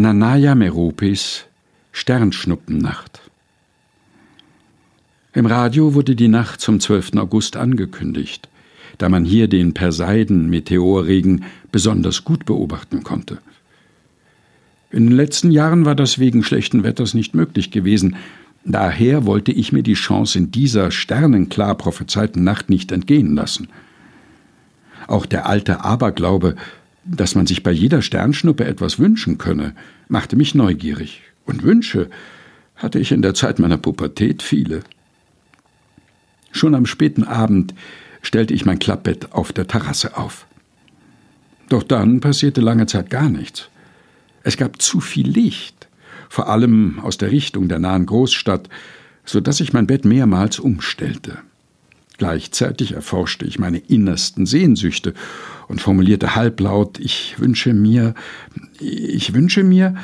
Nanaya Meropis Sternschnuppennacht Im Radio wurde die Nacht zum 12. August angekündigt, da man hier den Perseiden-Meteorregen besonders gut beobachten konnte. In den letzten Jahren war das wegen schlechten Wetters nicht möglich gewesen, daher wollte ich mir die Chance in dieser sternenklar prophezeiten Nacht nicht entgehen lassen. Auch der alte Aberglaube, dass man sich bei jeder Sternschnuppe etwas wünschen könne, machte mich neugierig. Und Wünsche hatte ich in der Zeit meiner Pubertät viele. Schon am späten Abend stellte ich mein Klappbett auf der Terrasse auf. Doch dann passierte lange Zeit gar nichts. Es gab zu viel Licht, vor allem aus der Richtung der nahen Großstadt, so dass ich mein Bett mehrmals umstellte. Gleichzeitig erforschte ich meine innersten Sehnsüchte und formulierte halblaut Ich wünsche mir, ich wünsche mir.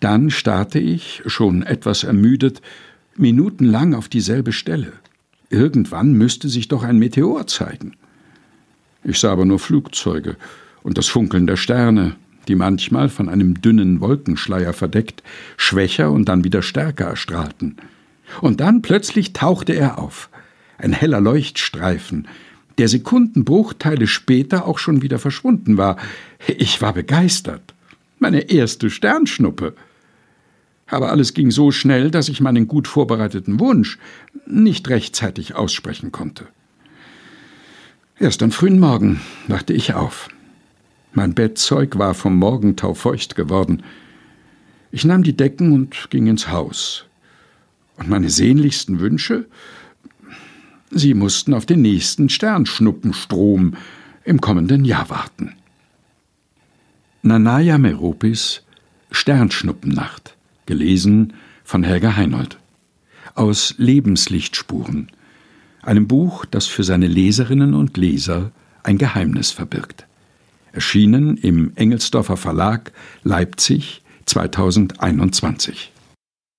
Dann starrte ich, schon etwas ermüdet, minutenlang auf dieselbe Stelle. Irgendwann müsste sich doch ein Meteor zeigen. Ich sah aber nur Flugzeuge und das Funkeln der Sterne, die manchmal von einem dünnen Wolkenschleier verdeckt, schwächer und dann wieder stärker erstrahlten. Und dann plötzlich tauchte er auf ein heller Leuchtstreifen, der Sekundenbruchteile später auch schon wieder verschwunden war. Ich war begeistert. Meine erste Sternschnuppe. Aber alles ging so schnell, dass ich meinen gut vorbereiteten Wunsch nicht rechtzeitig aussprechen konnte. Erst am frühen Morgen wachte ich auf. Mein Bettzeug war vom Morgentau feucht geworden. Ich nahm die Decken und ging ins Haus. Und meine sehnlichsten Wünsche Sie mussten auf den nächsten Sternschnuppenstrom im kommenden Jahr warten. Nanaya Meropis Sternschnuppennacht, gelesen von Helga Heinold. Aus Lebenslichtspuren, einem Buch, das für seine Leserinnen und Leser ein Geheimnis verbirgt. Erschienen im Engelsdorfer Verlag Leipzig 2021.